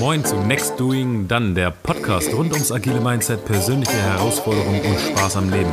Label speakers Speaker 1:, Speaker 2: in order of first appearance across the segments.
Speaker 1: Moin zu Next Doing Done, der Podcast rund ums agile Mindset, persönliche Herausforderungen und Spaß am Leben.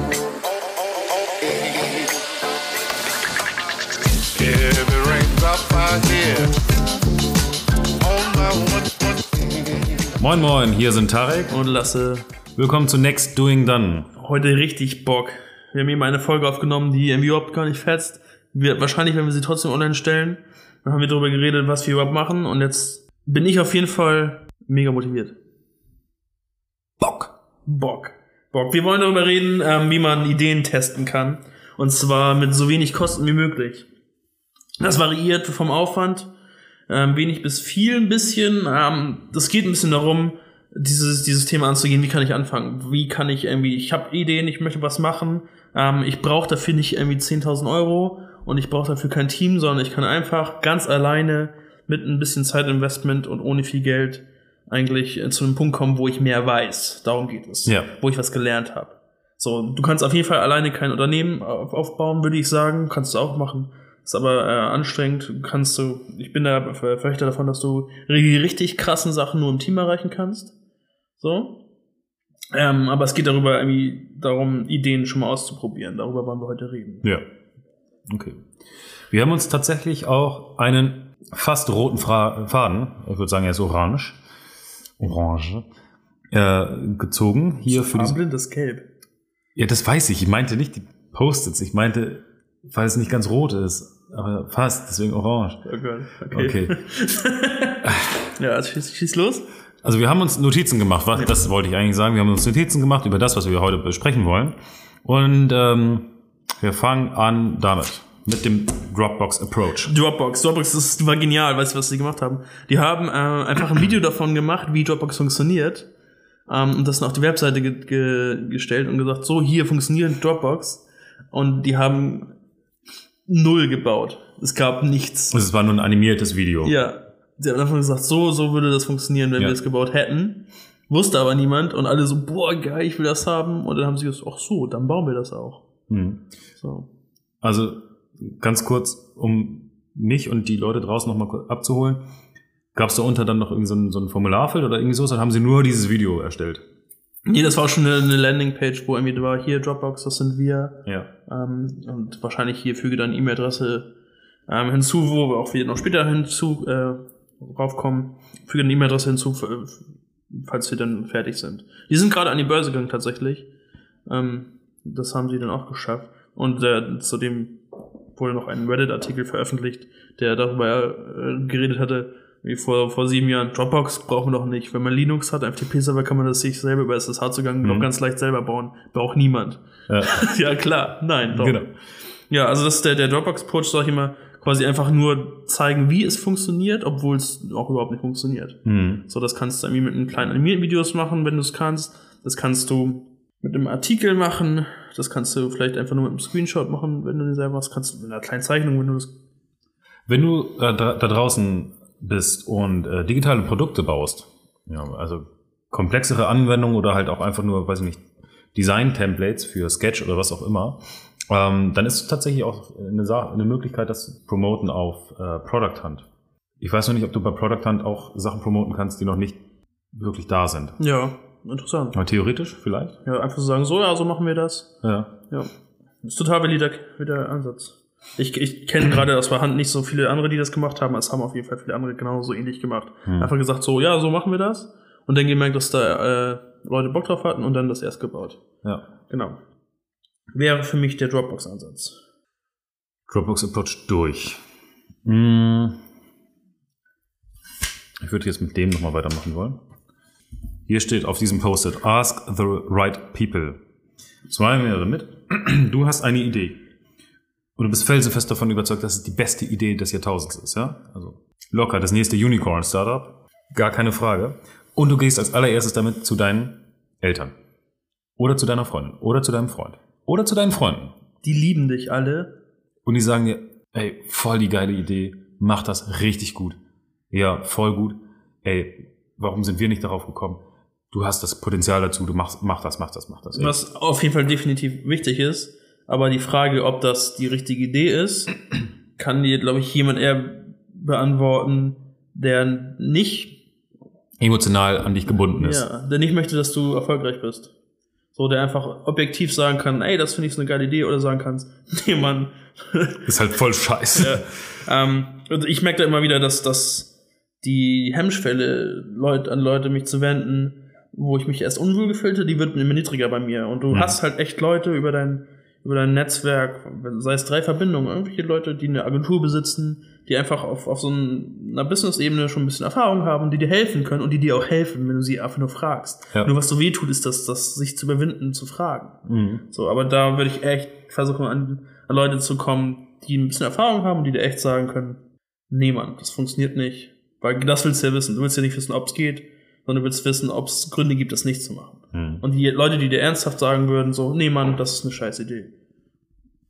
Speaker 1: Moin Moin, hier sind Tarek
Speaker 2: und Lasse.
Speaker 1: Willkommen zu Next Doing Done.
Speaker 2: Heute richtig Bock. Wir haben eben eine Folge aufgenommen, die irgendwie überhaupt gar nicht fetzt. Wir, wahrscheinlich werden wir sie trotzdem online stellen. Dann haben wir darüber geredet, was wir überhaupt machen und jetzt bin ich auf jeden Fall mega motiviert.
Speaker 1: Bock.
Speaker 2: Bock. Bock. Wir wollen darüber reden, ähm, wie man Ideen testen kann. Und zwar mit so wenig Kosten wie möglich. Das variiert vom Aufwand, ähm, wenig bis viel ein bisschen. Ähm, das geht ein bisschen darum, dieses, dieses Thema anzugehen, wie kann ich anfangen? Wie kann ich irgendwie, ich habe Ideen, ich möchte was machen, ähm, ich brauche dafür nicht irgendwie 10.000 Euro und ich brauche dafür kein Team, sondern ich kann einfach ganz alleine mit ein bisschen Zeitinvestment und ohne viel Geld eigentlich äh, zu einem Punkt kommen, wo ich mehr weiß. Darum geht es.
Speaker 1: Ja.
Speaker 2: Wo ich was gelernt habe. So, du kannst auf jeden Fall alleine kein Unternehmen aufbauen, würde ich sagen. Kannst du auch machen. Ist aber äh, anstrengend. Kannst du, ich bin da Verfechter davon, dass du die richtig krassen Sachen nur im Team erreichen kannst. So. Ähm, aber es geht darüber irgendwie darum, Ideen schon mal auszuprobieren. Darüber wollen wir heute reden.
Speaker 1: Ja. Okay. Wir haben uns tatsächlich auch einen fast roten Fra Faden, ich würde sagen, er ist orange, orange, äh, gezogen. Hier
Speaker 2: für diesen, das Gelb.
Speaker 1: Ja, das weiß ich. Ich meinte nicht die Post-its. Ich meinte, weil es nicht ganz rot ist. Aber fast, deswegen orange.
Speaker 2: Oh Gott, okay.
Speaker 1: okay.
Speaker 2: ja, also schieß, schieß los.
Speaker 1: Also wir haben uns Notizen gemacht, was, das wollte ich eigentlich sagen. Wir haben uns Notizen gemacht über das, was wir heute besprechen wollen. Und ähm, wir fangen an damit. Mit dem Dropbox Approach.
Speaker 2: Dropbox. Dropbox das war genial, weißt du, was sie gemacht haben? Die haben äh, einfach ein Video davon gemacht, wie Dropbox funktioniert. Ähm, und das auf die Webseite ge ge gestellt und gesagt, so, hier funktioniert Dropbox. Und die haben null gebaut. Es gab nichts.
Speaker 1: Es war nur ein animiertes Video.
Speaker 2: Ja. Sie haben einfach gesagt, so, so würde das funktionieren, wenn ja. wir es gebaut hätten. Wusste aber niemand und alle so, boah, geil, ich will das haben. Und dann haben sie gesagt, ach so, dann bauen wir das auch.
Speaker 1: Mhm. So. Also ganz kurz, um mich und die Leute draußen nochmal abzuholen, gab es da unter dann noch irgendwie so ein, so ein Formularfeld oder irgendwie so, dann haben sie nur dieses Video erstellt.
Speaker 2: Nee, das war auch schon eine, eine Landingpage, wo irgendwie war, hier Dropbox, das sind wir.
Speaker 1: Ja.
Speaker 2: Ähm, und wahrscheinlich hier füge dann E-Mail-Adresse ähm, hinzu, wo wir auch wieder noch später hinzu äh, raufkommen. Füge eine E-Mail-Adresse hinzu, falls wir dann fertig sind. Die sind gerade an die Börse gegangen tatsächlich. Ähm, das haben sie dann auch geschafft. Und äh, zudem wurde noch ein Reddit-Artikel veröffentlicht, der darüber äh, geredet hatte, wie vor, vor sieben Jahren, Dropbox brauchen wir doch nicht. Wenn man Linux hat, FTP-Server, kann man das sich selber über SSH-Zugang mhm. noch ganz leicht selber bauen. Braucht niemand. Ja, ja klar, nein, doch. Genau. Ja, also das ist der, der Dropbox-Approach, sag ich immer, quasi einfach nur zeigen, wie es funktioniert, obwohl es auch überhaupt nicht funktioniert.
Speaker 1: Mhm.
Speaker 2: So, das kannst du irgendwie mit einem kleinen animierten Videos machen, wenn du es kannst. Das kannst du mit einem Artikel machen. Das kannst du vielleicht einfach nur mit einem Screenshot machen, wenn du dir selber was kannst. Du mit einer kleinen Zeichnung, wenn du das.
Speaker 1: Wenn du äh, da, da, draußen bist und äh, digitale Produkte baust, ja, also komplexere Anwendungen oder halt auch einfach nur, weiß ich nicht, Design-Templates für Sketch oder was auch immer, ähm, dann ist es tatsächlich auch eine, eine Möglichkeit, das zu promoten auf äh, Product Hunt. Ich weiß noch nicht, ob du bei Product Hunt auch Sachen promoten kannst, die noch nicht wirklich da sind.
Speaker 2: Ja, interessant.
Speaker 1: Aber theoretisch vielleicht?
Speaker 2: Ja, einfach so sagen, so, ja, so machen wir das.
Speaker 1: Ja.
Speaker 2: Ja. Das ist total valider der Ansatz. Ich, ich kenne gerade aus der Hand nicht so viele andere, die das gemacht haben, es haben auf jeden Fall viele andere genauso ähnlich gemacht. Hm. Einfach gesagt, so, ja, so machen wir das. Und dann gemerkt, dass da äh, Leute Bock drauf hatten und dann das erst gebaut.
Speaker 1: Ja.
Speaker 2: Genau wäre für mich der Dropbox-Ansatz.
Speaker 1: Dropbox-Approach durch. Hm. Ich würde jetzt mit dem nochmal weitermachen wollen. Hier steht auf diesem Post-it, ask the right people. Zwei mehrere mit. Du hast eine Idee. Und du bist felsenfest davon überzeugt, dass es die beste Idee des Jahrtausends ist, ja? Also locker, das nächste Unicorn-Startup. Gar keine Frage. Und du gehst als allererstes damit zu deinen Eltern. Oder zu deiner Freundin. Oder zu deinem Freund. Oder zu deinen Freunden.
Speaker 2: Die lieben dich alle.
Speaker 1: Und die sagen dir, ey, voll die geile Idee, mach das richtig gut. Ja, voll gut. Ey, warum sind wir nicht darauf gekommen? Du hast das Potenzial dazu, du machst, mach das, mach das, mach das.
Speaker 2: Ey. Was auf jeden Fall definitiv wichtig ist, aber die Frage, ob das die richtige Idee ist, kann dir, glaube ich, jemand eher beantworten, der nicht
Speaker 1: emotional an dich gebunden ist.
Speaker 2: Ja, der nicht möchte, dass du erfolgreich bist. So, der einfach objektiv sagen kann, ey, das finde ich so eine geile Idee, oder sagen kannst, nee, Mann.
Speaker 1: Ist halt voll scheiße.
Speaker 2: ja. ähm, und ich merke da immer wieder, dass, dass die Hemmschwelle, Leute, an Leute mich zu wenden, wo ich mich erst unwohl gefühlte, die wird immer niedriger bei mir. Und du
Speaker 1: Mhm.
Speaker 2: hast halt echt Leute über dein, über dein Netzwerk, sei es drei Verbindungen, irgendwelche Leute, die eine Agentur besitzen, die einfach auf, auf so einer Business-Ebene schon ein bisschen Erfahrung haben, die dir helfen können und die dir auch helfen, wenn du sie einfach nur fragst.
Speaker 1: Ja.
Speaker 2: Nur was so weh tut, ist das, das sich zu überwinden, zu fragen.
Speaker 1: Mhm.
Speaker 2: So, aber da würde ich echt versuchen, an, an Leute zu kommen, die ein bisschen Erfahrung haben, die dir echt sagen können, nee, Mann, das funktioniert nicht. Weil das willst du ja wissen. Du willst ja nicht wissen, ob es geht, sondern du willst wissen, ob es Gründe gibt, das nicht zu machen.
Speaker 1: Mhm.
Speaker 2: Und die Leute, die dir ernsthaft sagen würden, so, nee, Mann, das ist eine scheiß Idee.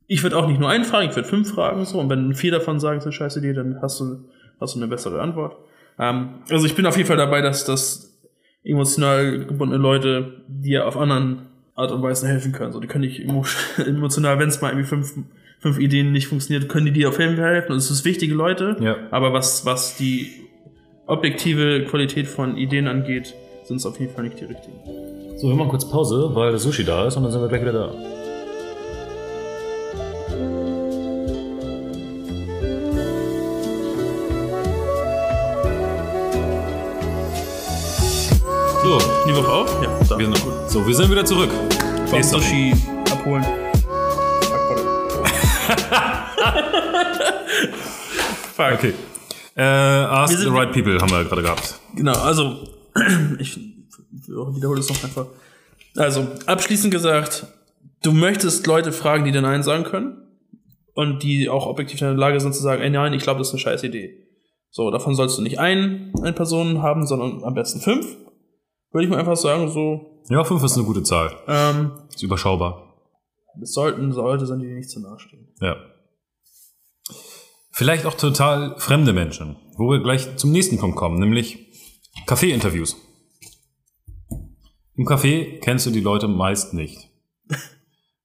Speaker 2: Ich würde auch nicht nur einen fragen, ich würde fünf fragen, so, und wenn vier davon sagen, es ist eine scheiß Idee, dann hast du, hast du eine bessere Antwort. Ähm, also ich bin auf jeden Fall dabei, dass, dass emotional gebundene Leute dir auf anderen Art und Weisen helfen können. So, die können dich emo emotional, wenn es mal irgendwie fünf, fünf Ideen nicht funktioniert, können die dir auf jeden Fall helfen. Und es ist wichtige Leute.
Speaker 1: Ja.
Speaker 2: Aber was, was die objektive Qualität von Ideen angeht, sind es auf jeden Fall nicht die richtigen.
Speaker 1: So, wir machen kurz Pause, weil das Sushi da ist und dann sind wir gleich wieder da. So,
Speaker 2: Die Woche auf? Ja, da.
Speaker 1: wir sind, so, wir sind wieder zurück.
Speaker 2: Vom Sushi abholen. Fuck, Fuck.
Speaker 1: Okay. Äh, ask the right people haben wir gerade gehabt.
Speaker 2: Genau, also ich wiederhole es noch einfach. Also, abschließend gesagt, du möchtest Leute fragen, die dir Nein sagen können und die auch objektiv in der Lage sind zu sagen, ey nein, ich glaube, das ist eine scheiß Idee. So, davon sollst du nicht ein, eine Person haben, sondern am besten fünf. Würde ich mal einfach sagen, so,
Speaker 1: Ja, fünf ist eine gute Zahl.
Speaker 2: ähm,
Speaker 1: Ist überschaubar.
Speaker 2: es sollten Leute sein, die dir nicht zu nahe stehen.
Speaker 1: Ja. Vielleicht auch total fremde Menschen, wo wir gleich zum nächsten Punkt kommen, nämlich Café-Interviews. Im Café kennst du die Leute meist nicht.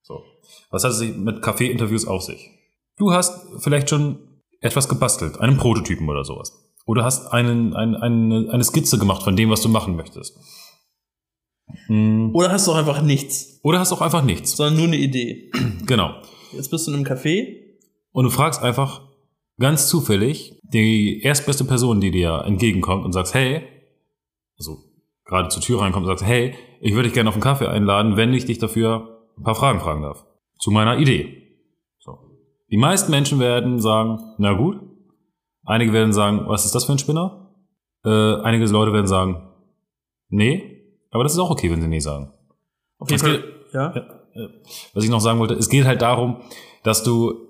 Speaker 1: So. Was hat es sich mit Café-Interviews auf sich? Du hast vielleicht schon etwas gebastelt, einen Prototypen oder sowas. Oder hast einen, ein, eine, eine Skizze gemacht von dem, was du machen möchtest. Hm.
Speaker 2: Oder hast du auch einfach nichts,
Speaker 1: Oder hast auch einfach nichts.
Speaker 2: sondern nur eine Idee.
Speaker 1: Genau.
Speaker 2: Jetzt bist du in einem Café
Speaker 1: Und du fragst einfach ganz zufällig die erstbeste Person, die dir entgegenkommt und sagst, hey, also gerade zur Tür reinkommt und sagst, hey, ich würde dich gerne auf einen Kaffee einladen, wenn ich dich dafür ein paar Fragen fragen darf. Zu meiner Idee. So. Die meisten Menschen werden sagen, na gut. Einige werden sagen, was ist das für ein Spinner? Äh, einige Leute werden sagen, nee. Aber das ist auch okay, wenn sie nee sagen.
Speaker 2: jeden
Speaker 1: Das
Speaker 2: Fall. Ja?
Speaker 1: was ich noch sagen wollte, es geht halt darum, dass du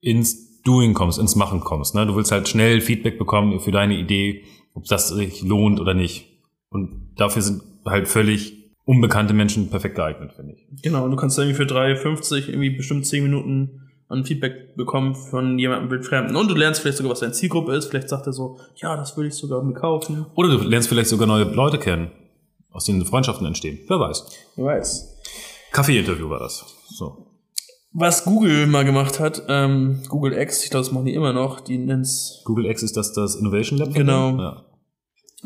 Speaker 1: ins Doing kommst, ins Machen kommst. Ne? Du willst halt schnell Feedback bekommen für deine Idee, ob das sich lohnt oder nicht. Und dafür sind halt völlig unbekannte Menschen perfekt geeignet, finde ich.
Speaker 2: Genau, und du kannst irgendwie für 3,50 irgendwie bestimmt 10 Minuten an Feedback bekommen von jemandem wildfremden. Und du lernst vielleicht sogar, was deine Zielgruppe ist. Vielleicht sagt er so, ja, das würde ich sogar mir kaufen.
Speaker 1: Oder du lernst vielleicht sogar neue Leute kennen, aus denen Freundschaften entstehen. Wer weiß.
Speaker 2: Wer weiß.
Speaker 1: Kaffee-Interview war das. So.
Speaker 2: Was Google mal gemacht hat, ähm, Google X, ich glaube, das machen die immer noch, die nennt's,
Speaker 1: Google X ist das das Innovation Lab?
Speaker 2: Genau.
Speaker 1: Ja.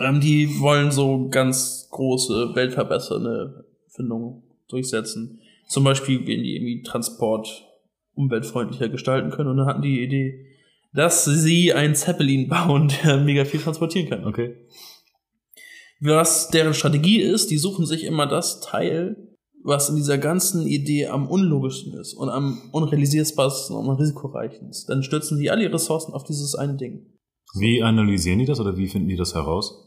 Speaker 2: ähm, die wollen so ganz große, weltverbessernde Erfindungen durchsetzen. Zum Beispiel, wenn die irgendwie Transport umweltfreundlicher gestalten können. Und dann hatten die Idee, dass sie einen Zeppelin bauen, der mega viel transportieren kann.
Speaker 1: Okay.
Speaker 2: Was deren Strategie ist, die suchen sich immer das Teil, was in dieser ganzen Idee am unlogischsten ist und am unrealisierbarsten und am risikoreichsten ist. Dann stürzen die alle ihre Ressourcen auf dieses eine Ding.
Speaker 1: Wie analysieren die das oder wie finden die das heraus?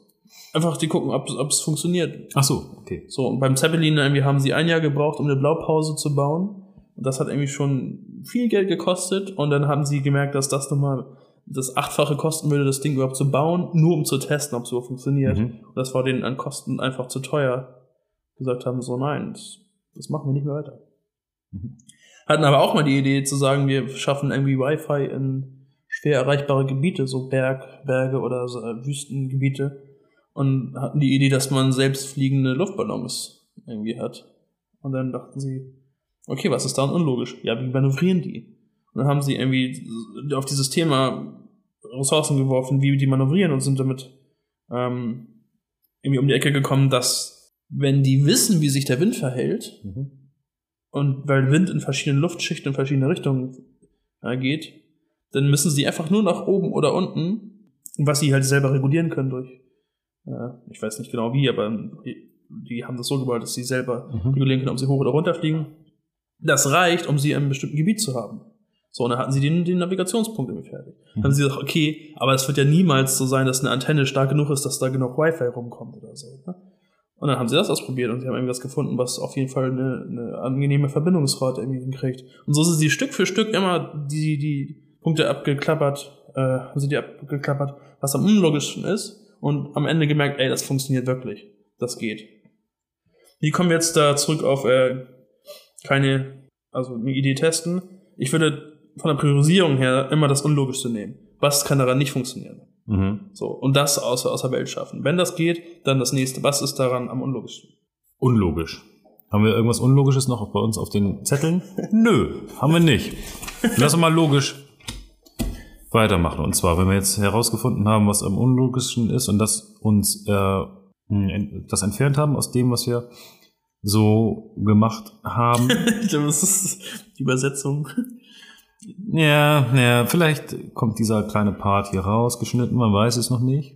Speaker 2: Einfach die gucken, ob ob es funktioniert.
Speaker 1: Ach so, okay.
Speaker 2: So, und beim Zeppelin irgendwie haben sie ein Jahr gebraucht, um eine Blaupause zu bauen. Und das hat irgendwie schon viel Geld gekostet. Und dann haben sie gemerkt, dass das nochmal das Achtfache kosten würde, das Ding überhaupt zu bauen, nur um zu testen, ob es überhaupt funktioniert.
Speaker 1: Mhm.
Speaker 2: Und das war denen an Kosten einfach zu teuer. Gesagt haben, so nein, das, das machen wir nicht mehr weiter.
Speaker 1: Mhm.
Speaker 2: Hatten aber auch mal die Idee zu sagen, wir schaffen irgendwie Wi-Fi in schwer erreichbare Gebiete, so Berg, Berge oder so, äh, Wüstengebiete. Und hatten die Idee, dass man selbst fliegende Luftballons irgendwie hat. Und dann dachten sie, okay, was ist daran unlogisch? Ja, wie manövrieren die? Und dann haben sie irgendwie auf dieses Thema Ressourcen geworfen, wie die manövrieren und sind damit ähm, irgendwie um die Ecke gekommen, dass wenn die wissen, wie sich der Wind verhält,
Speaker 1: Mhm.
Speaker 2: und weil Wind in verschiedenen Luftschichten in verschiedene Richtungen äh, geht, dann müssen sie einfach nur nach oben oder unten, was sie halt selber regulieren können durch, äh, ich weiß nicht genau wie, aber die, haben das so gebaut, dass sie selber
Speaker 1: Mhm.
Speaker 2: regulieren können, ob sie hoch oder runter fliegen. Das reicht, um sie in einem bestimmten Gebiet zu haben. So, und dann hatten sie den, den Navigationspunkt irgendwie fertig. Dann haben sie gesagt, okay, aber es wird ja niemals so sein, dass eine Antenne stark genug ist, dass da genug Wi-Fi rumkommt oder so. Ne? Und dann haben sie das ausprobiert und sie haben irgendwas gefunden, was auf jeden Fall eine, eine angenehme Verbindungsrate irgendwie hinkriegt. Und so sind sie Stück für Stück immer die, die Punkte abgeklappert, äh, haben sie die abgeklappert, was am unlogischsten ist und am Ende gemerkt, ey, das funktioniert wirklich. Das geht. Wie kommen wir jetzt da zurück auf äh, keine, also eine Idee testen? Ich würde von der Priorisierung her immer das Unlogischste nehmen. Was kann daran nicht funktionieren?
Speaker 1: Mhm.
Speaker 2: So, und das außer, außer Welt schaffen. Wenn das geht, dann das nächste. Was ist daran am unlogischsten?
Speaker 1: Unlogisch. Haben wir irgendwas Unlogisches noch bei uns auf den Zetteln? Nö, haben wir nicht. Lass uns mal logisch weitermachen. Und zwar, wenn wir jetzt herausgefunden haben, was am unlogischsten ist und das uns äh, das entfernt haben aus dem, was wir so gemacht haben.
Speaker 2: ich glaube, das ist die Übersetzung.
Speaker 1: Ja, ja, vielleicht kommt dieser kleine Part hier rausgeschnitten, man weiß es noch nicht.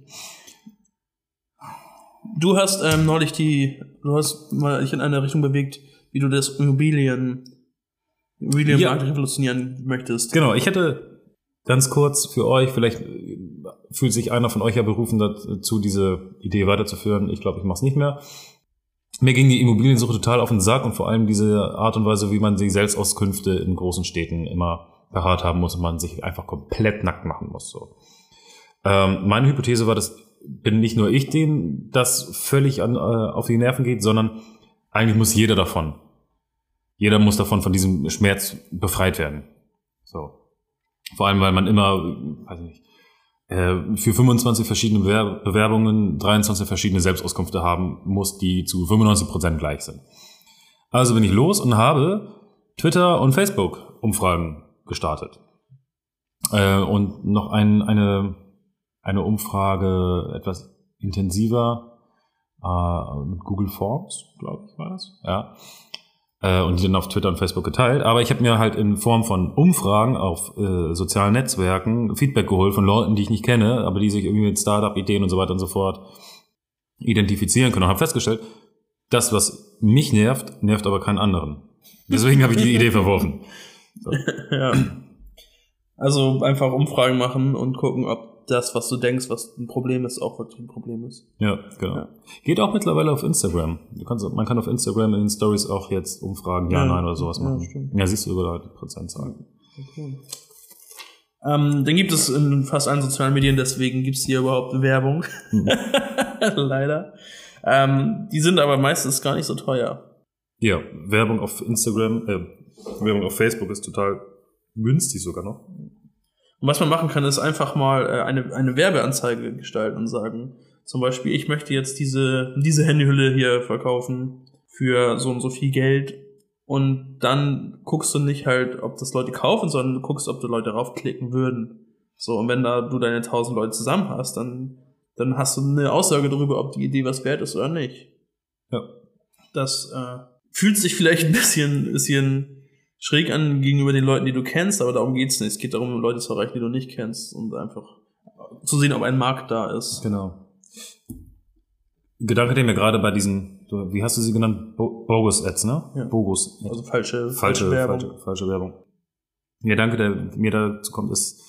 Speaker 2: Du hast ähm, neulich die, du hast mal dich in eine Richtung bewegt, wie du das Immobilien, Immobilienmarkt
Speaker 1: Ja.
Speaker 2: revolutionieren möchtest.
Speaker 1: Genau, ich hätte ganz kurz für euch, vielleicht fühlt sich einer von euch ja berufen dazu, diese Idee weiterzuführen. Ich glaube, ich mache es nicht mehr. Mir ging die Immobiliensuche total auf den Sack und vor allem diese Art und Weise, wie man die Selbstauskünfte in großen Städten immer parat haben muss und man sich einfach komplett nackt machen muss. So. Ähm, meine Hypothese war, dass bin nicht nur ich, dem das völlig an, äh, auf die Nerven geht, sondern eigentlich muss jeder davon. Jeder muss davon von diesem Schmerz befreit werden. So. Vor allem, weil man immer, weiß ich nicht, äh, für 25 verschiedene Bewer- Bewerbungen 23 verschiedene Selbstauskünfte haben muss, die zu 95 Prozent gleich sind. Also bin ich los und habe Twitter und Facebook Umfragen gestartet. Äh, und noch ein, eine, eine Umfrage etwas intensiver äh, mit Google Forms, glaube ich, war das. Ja äh, und die dann auf Twitter und Facebook geteilt. Aber ich habe mir halt in Form von Umfragen auf äh, sozialen Netzwerken Feedback geholt von Leuten, die ich nicht kenne, aber die sich irgendwie mit Startup-Ideen und so weiter und so fort identifizieren können und habe festgestellt, das, was mich nervt, nervt aber keinen anderen. Deswegen habe ich die Idee verworfen.
Speaker 2: ja. Also einfach Umfragen machen und gucken, ob das, was du denkst, was ein Problem ist, auch wirklich ein Problem ist.
Speaker 1: Ja, genau.
Speaker 2: Ja.
Speaker 1: Geht auch mittlerweile auf Instagram. Kannst, man kann auf Instagram in den Stories auch jetzt Umfragen, ja,
Speaker 2: Ja,
Speaker 1: nein oder sowas
Speaker 2: ja,
Speaker 1: machen.
Speaker 2: stimmt.
Speaker 1: Ja, siehst du sogar die Prozentzahlen.
Speaker 2: Ähm, dann gibt es in fast allen sozialen Medien, deswegen gibt es hier überhaupt Werbung.
Speaker 1: Mhm.
Speaker 2: Leider. Ähm, die sind aber meistens gar nicht so teuer.
Speaker 1: Ja, Werbung auf Instagram, äh, Werbung auf Facebook ist total günstig sogar noch.
Speaker 2: Und was man machen kann, ist einfach mal äh, eine, eine Werbeanzeige gestalten und sagen, zum Beispiel, ich möchte jetzt diese, diese Handyhülle hier verkaufen für so und so viel Geld. Und dann guckst du nicht halt, ob das Leute kaufen, sondern du guckst, ob die Leute raufklicken würden. So, und wenn da du deine tausend Leute zusammen hast, dann, dann hast du eine Aussage darüber, ob die Idee was wert ist oder nicht.
Speaker 1: Ja.
Speaker 2: Das äh, fühlt sich vielleicht ein bisschen, bisschen schräg an gegenüber den Leuten, die du kennst, aber darum geht's nicht. Es geht darum, Leute zu erreichen, die du nicht kennst und einfach zu sehen, ob ein Markt da ist.
Speaker 1: Genau. Gedanke, der mir gerade bei diesen, wie hast du sie genannt? Bo Bogus Ads, ne?
Speaker 2: Ja.
Speaker 1: Bogus.
Speaker 2: Also falsche,
Speaker 1: falsche,
Speaker 2: Werbung.
Speaker 1: falsche, falsche Werbung. Der Gedanke, der mir dazu kommt, ist,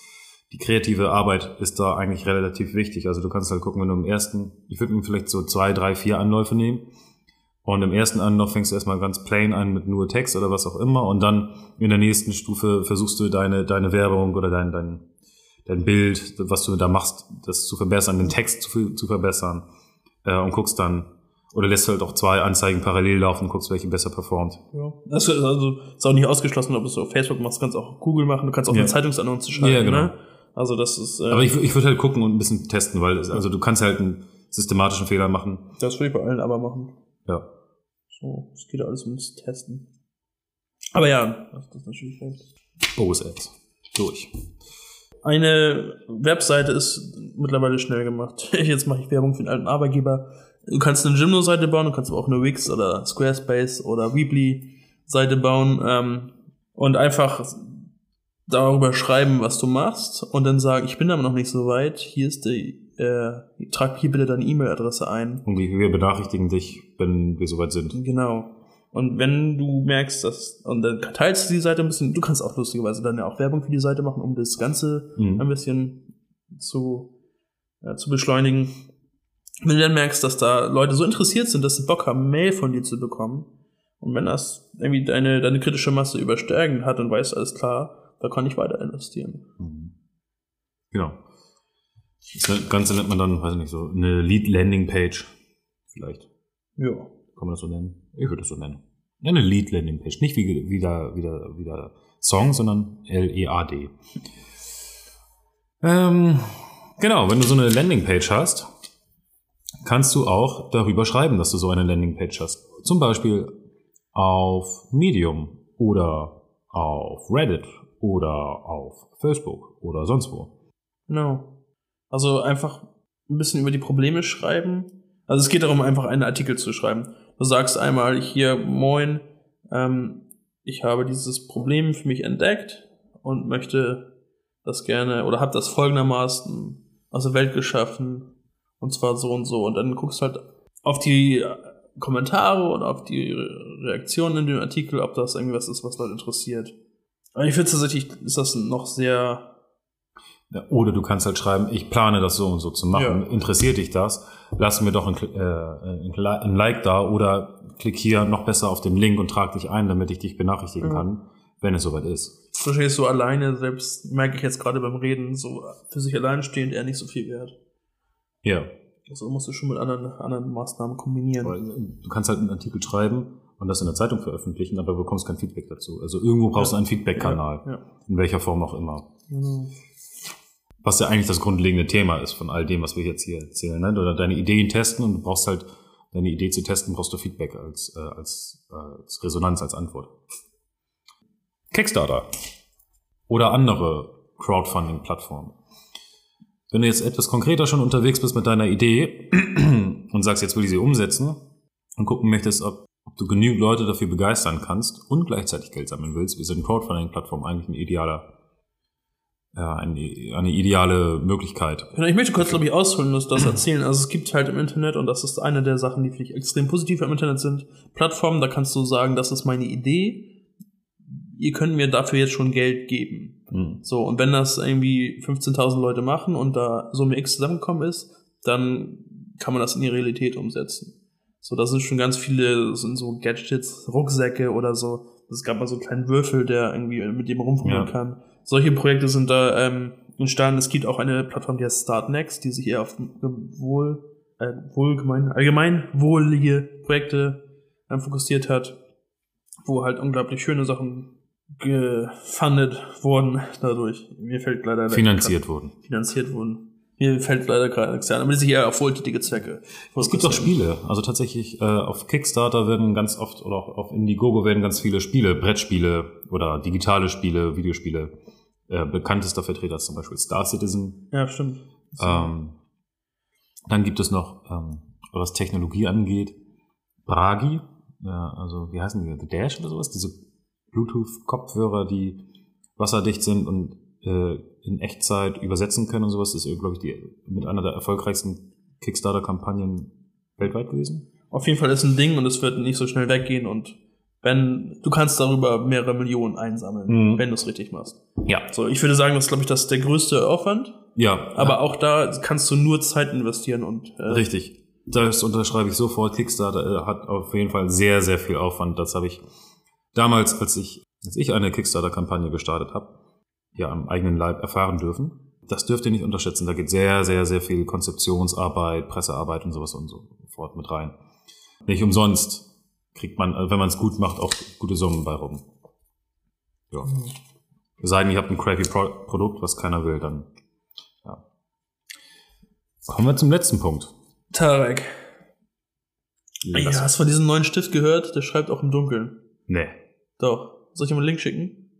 Speaker 1: die kreative Arbeit ist da eigentlich relativ wichtig. Also du kannst halt gucken, wenn du im ersten, ich würde mir vielleicht so zwei, drei, vier Anläufe nehmen. Und im ersten Anlauf fängst du erstmal ganz plain an mit nur Text oder was auch immer. Und dann in der nächsten Stufe versuchst du deine, deine Werbung oder dein, dein, dein Bild, was du da machst, das zu verbessern, den Text zu, zu verbessern. Äh, und guckst dann, oder lässt halt auch zwei Anzeigen parallel laufen und guckst, welche besser performt.
Speaker 2: Ja. Das ist also ist auch nicht ausgeschlossen, ob du es auf Facebook machst, du kannst auch Google machen, du kannst auch
Speaker 1: Ja.
Speaker 2: eine Zeitungsannonce schreiben.
Speaker 1: Ja, genau.
Speaker 2: Ne? Also das ist, äh,
Speaker 1: Aber ich, ich würde halt gucken und ein bisschen testen, weil also du kannst halt einen systematischen Fehler machen.
Speaker 2: das würde ich bei allen aber machen.
Speaker 1: Ja.
Speaker 2: So, es geht alles ums Testen. Aber ja, das ist natürlich recht.
Speaker 1: Bogus Ads. Durch.
Speaker 2: Eine Webseite ist mittlerweile schnell gemacht. Jetzt mache ich Werbung für den alten Arbeitgeber. Du kannst eine Gymno-Seite bauen, du kannst aber auch eine Wix oder Squarespace oder Weebly-Seite bauen ähm, und einfach darüber schreiben, was du machst und dann sagen, ich bin aber noch nicht so weit, hier ist die, äh, trag hier bitte deine E-Mail-Adresse ein.
Speaker 1: Und wir benachrichtigen dich, wenn wir soweit sind.
Speaker 2: Genau. Und wenn du merkst, dass, und dann teilst du die Seite ein bisschen, du kannst auch lustigerweise dann ja auch Werbung für die Seite machen, um das Ganze
Speaker 1: Mhm.
Speaker 2: ein bisschen zu, ja, zu beschleunigen. Wenn du dann merkst, dass da Leute so interessiert sind, dass sie Bock haben, Mail von dir zu bekommen, und wenn das irgendwie deine, deine kritische Masse überstärkend hat und weißt, alles klar, da kann ich weiter investieren.
Speaker 1: Mhm. Genau. Das Ganze nennt man dann, weiß ich nicht, so eine Lead-Landing-Page. Vielleicht.
Speaker 2: Ja.
Speaker 1: Kann man das so nennen? Ich würde das so nennen. Ja, eine Lead-Landing-Page. Nicht wie, wie, der, wie, der, wie der Song, sondern L-E-A-D. Ähm, genau, wenn du so eine Landing-Page hast, kannst du auch darüber schreiben, dass du so eine Landing-Page hast. Zum Beispiel auf Medium oder auf Reddit oder auf Facebook oder sonst wo.
Speaker 2: Genau. Also einfach ein bisschen über die Probleme schreiben. Also es geht darum, einfach einen Artikel zu schreiben. Du sagst einmal hier, moin, ähm, ich habe dieses Problem für mich entdeckt und möchte das gerne oder habe das folgendermaßen aus der Welt geschaffen und zwar so und so. Und dann guckst halt auf die Kommentare und auf die Reaktionen in dem Artikel, ob das irgendwas ist, was Leute interessiert. Aber ich finde tatsächlich, ist das noch sehr
Speaker 1: Oder du kannst halt schreiben, ich plane das so und so zu machen.
Speaker 2: Ja.
Speaker 1: Interessiert dich das? Lass mir doch ein, äh, ein Like da oder klick hier noch besser auf den Link und trag dich ein, damit ich dich benachrichtigen
Speaker 2: Ja.
Speaker 1: kann, wenn es soweit ist.
Speaker 2: wahrscheinlich so alleine, selbst merke ich jetzt gerade beim Reden, so für sich allein stehend eher nicht so viel wert.
Speaker 1: Ja.
Speaker 2: Also musst du schon mit anderen, anderen Maßnahmen kombinieren.
Speaker 1: Weil, äh, Du kannst halt einen Artikel schreiben und das in der Zeitung veröffentlichen, aber bekommst kein Feedback dazu. Also irgendwo brauchst du einen Feedback-Kanal.
Speaker 2: Ja,
Speaker 1: In welcher Form auch immer.
Speaker 2: genau.
Speaker 1: Was ja eigentlich das grundlegende Thema ist von all dem, was wir jetzt hier erzählen. Ne? Oder deine Ideen testen und du brauchst halt, deine Idee zu testen, brauchst du Feedback als, äh, als, äh, als Resonanz, als Antwort. Kickstarter oder andere Crowdfunding-Plattformen. Wenn du jetzt etwas konkreter schon unterwegs bist mit deiner Idee und sagst, jetzt will ich sie umsetzen und gucken möchtest, ob, ob du genügend Leute dafür begeistern kannst und gleichzeitig Geld sammeln willst, wir sind Crowdfunding-Plattform eigentlich ein idealer ja, eine, eine ideale Möglichkeit.
Speaker 2: Genau, ich möchte kurz, glaube ich, ausholen und das erzählen. Also es gibt halt im Internet, und das ist eine der Sachen, die finde ich extrem positiv im Internet sind, Plattformen, da kannst du sagen, das ist meine Idee, ihr könnt mir dafür jetzt schon Geld geben.
Speaker 1: Mhm.
Speaker 2: So, und wenn das irgendwie 15.000 Leute machen und da Summe X zusammengekommen ist, dann kann man das in die Realität umsetzen. So, da sind schon ganz viele, das sind so Gadgets, Rucksäcke oder so. Es gab mal so einen kleinen Würfel, der irgendwie mit dem rumfummeln
Speaker 1: Ja.
Speaker 2: kann. Solche Projekte sind da ähm, entstanden. Es gibt auch eine Plattform, die heißt Startnext, die sich eher auf wohl, äh, wohlgemein, allgemein wohlige Projekte ähm, fokussiert hat, wo halt unglaublich schöne Sachen gefundet wurden dadurch. Mir fällt leider
Speaker 1: Finanziert wurden.
Speaker 2: finanziert wurden. Mir fällt leider gerade nichts ein, aber die sich eher auf wohltätige Zwecke.
Speaker 1: Es gibt auch Spiele. Also tatsächlich äh, auf Kickstarter werden ganz oft oder auch auf Indiegogo werden ganz viele Spiele, Brettspiele oder digitale Spiele, Videospiele. Äh, bekanntester Vertreter ist zum Beispiel Star Citizen.
Speaker 2: Ja, stimmt.
Speaker 1: Ähm, dann gibt es noch, ähm, was Technologie angeht, Bragi. Ja, also wie heißen die? The Dash oder sowas? Diese Bluetooth-Kopfhörer, die wasserdicht sind und äh, in Echtzeit übersetzen können und sowas. Das ist, glaube ich, die mit einer der erfolgreichsten Kickstarter-Kampagnen weltweit gewesen.
Speaker 2: Auf jeden Fall ist ein Ding und es wird nicht so schnell weggehen und wenn du kannst darüber mehrere Millionen einsammeln,
Speaker 1: Mhm.
Speaker 2: wenn du es richtig machst.
Speaker 1: Ja.
Speaker 2: So, ich würde sagen, das ist, glaube ich, das ist der größte Aufwand,
Speaker 1: Ja,
Speaker 2: aber auch da kannst du nur Zeit investieren und äh,
Speaker 1: Richtig. Das unterschreibe ich sofort. Kickstarter äh, hat auf jeden Fall sehr, sehr viel Aufwand. Das habe ich damals, als ich, als ich eine Kickstarter-Kampagne gestartet habe, ja am eigenen Leib erfahren dürfen. Das dürft ihr nicht unterschätzen. Da geht sehr, sehr, sehr viel Konzeptionsarbeit, Pressearbeit und sowas und so fort mit rein. Nicht umsonst kriegt man, äh, wenn man es gut macht, auch gute Summen bei rum. Ja. Es sei denn, ihr habt ein crappy Pro Produkt, was keiner will, dann ja. Kommen wir zum letzten Punkt.
Speaker 2: Tarek. Ja, hast du von diesem neuen Stift gehört? Der schreibt auch im Dunkeln.
Speaker 1: Nee.
Speaker 2: Doch. Soll ich dir mal einen Link schicken?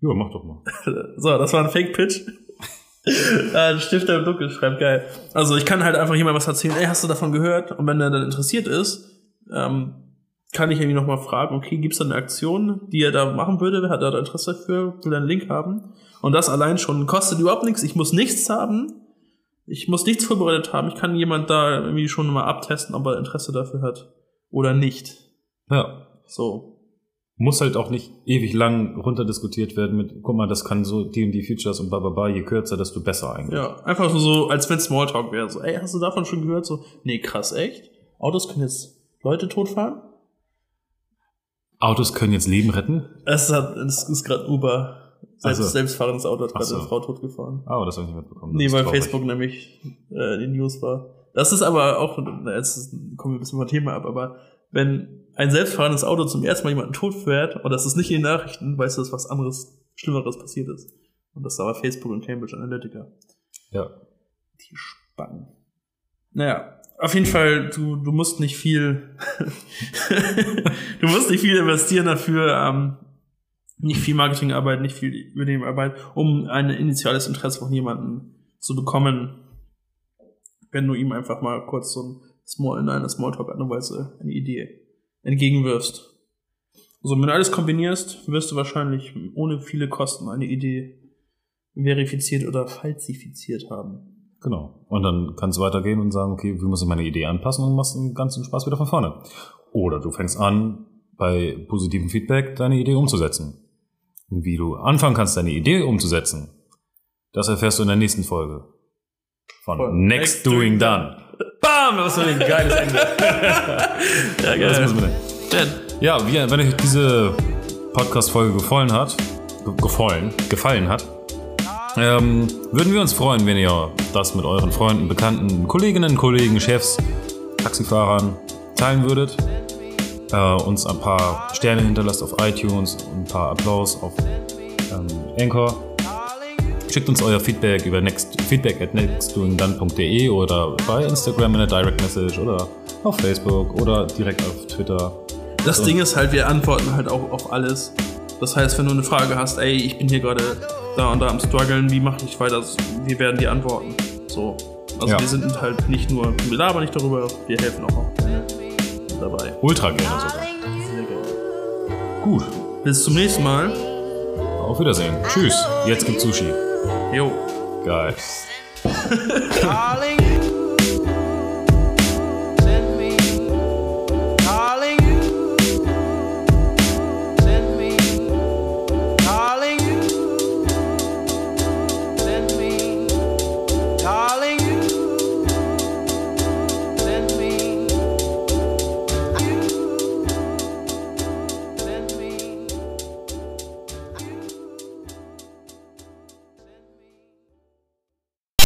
Speaker 1: Ja, mach doch mal.
Speaker 2: So, das war ein Fake-Pitch. äh, Stifter im Dunkel schreibt geil. Also ich kann halt einfach jemand was erzählen, ey, hast du davon gehört? Und wenn er dann interessiert ist, ähm, kann ich irgendwie nochmal fragen, okay, gibt's da eine Aktion, die er da machen würde? Wer hat da Interesse dafür? Will er einen Link haben? Und das allein schon kostet überhaupt nichts. Ich muss nichts haben. Ich muss nichts vorbereitet haben. Ich kann jemand da irgendwie schon mal abtesten, ob er Interesse dafür hat oder nicht.
Speaker 1: Ja.
Speaker 2: So.
Speaker 1: Muss halt auch nicht ewig lang runterdiskutiert werden mit, guck mal, das kann so die und die Features und bababa, je kürzer, desto besser eigentlich.
Speaker 2: Ja, einfach so als wenn Smalltalk wäre. So, ey, hast du davon schon gehört? So, nee, krass, echt? Autos können jetzt Leute totfahren?
Speaker 1: Autos können jetzt Leben retten?
Speaker 2: Es, hat, es ist gerade Uber. Selbst,
Speaker 1: Ach so.
Speaker 2: selbstfahrendes Auto hat gerade
Speaker 1: so.
Speaker 2: eine Frau totgefahren.
Speaker 1: Ah, das habe ich nicht mitbekommen.
Speaker 2: Nee,
Speaker 1: ist
Speaker 2: weil
Speaker 1: traurig.
Speaker 2: Facebook nämlich äh, die News war. Das ist aber auch, jetzt ist- kommen wir ein bisschen vom Thema ab, aber wenn ein selbstfahrendes Auto zum ersten Mal jemanden tot fährt und das ist nicht in den Nachrichten, weißt du, dass was anderes, Schlimmeres passiert ist. Und das war Facebook und Cambridge Analytica.
Speaker 1: Ja.
Speaker 2: Die Spannen. Naja, auf jeden Fall, du, du musst nicht viel, du musst nicht viel investieren dafür, ähm, nicht viel Marketingarbeit, nicht viel Übernehmenarbeit, um ein initiales Interesse von jemandem zu bekommen, wenn du ihm einfach mal kurz so ein Small, in einer Smalltalk Weise eine Idee entgegenwirfst. Also wenn du alles kombinierst, wirst du wahrscheinlich ohne viele Kosten eine Idee verifiziert oder falsifiziert haben.
Speaker 1: Genau. Und dann kannst du weitergehen und sagen, okay, wie muss ich meine Idee anpassen und machst den ganzen Spaß wieder von vorne. Oder du fängst an, bei positivem Feedback deine Idee umzusetzen. Und wie du anfangen kannst, deine Idee umzusetzen, das erfährst du in der nächsten Folge. Von
Speaker 2: Von
Speaker 1: Next, Doing Done. Bam! Was für ein geiles Ende.
Speaker 2: Ja,
Speaker 1: Das muss man denken.
Speaker 2: Denn,
Speaker 1: Ja, wie, wenn euch diese Podcast-Folge gefallen hat, ge- gefallen, gefallen hat, ähm, würden wir uns freuen, wenn ihr das mit euren Freunden, Bekannten, Kolleginnen, Kollegen, Chefs, Taxifahrern teilen würdet. Äh, uns ein paar Sterne hinterlasst auf iTunes, ein paar Applaus auf ähm, Anchor. Schickt uns euer Feedback über next, feedback at nextdoingdone.de oder bei Instagram in der Direct Message oder auf Facebook oder direkt auf Twitter.
Speaker 2: das
Speaker 1: So.
Speaker 2: Ding ist halt, wir antworten halt auch auf alles. Das heißt, wenn du eine Frage hast, ey, ich bin hier gerade da und da am struggeln, wie mache ich weiter? Wir werden dir antworten. So. Also
Speaker 1: Ja.
Speaker 2: wir sind halt nicht nur, wir labern nicht darüber, wir helfen auch noch gerne dabei.
Speaker 1: Ultra gerne sogar.
Speaker 2: Sehr geil.
Speaker 1: Gut,
Speaker 2: Bis zum nächsten Mal.
Speaker 1: auf Wiedersehen. Tschüss. Jetzt gibt's Sushi.
Speaker 2: Jo.
Speaker 1: Geil.
Speaker 3: Darling,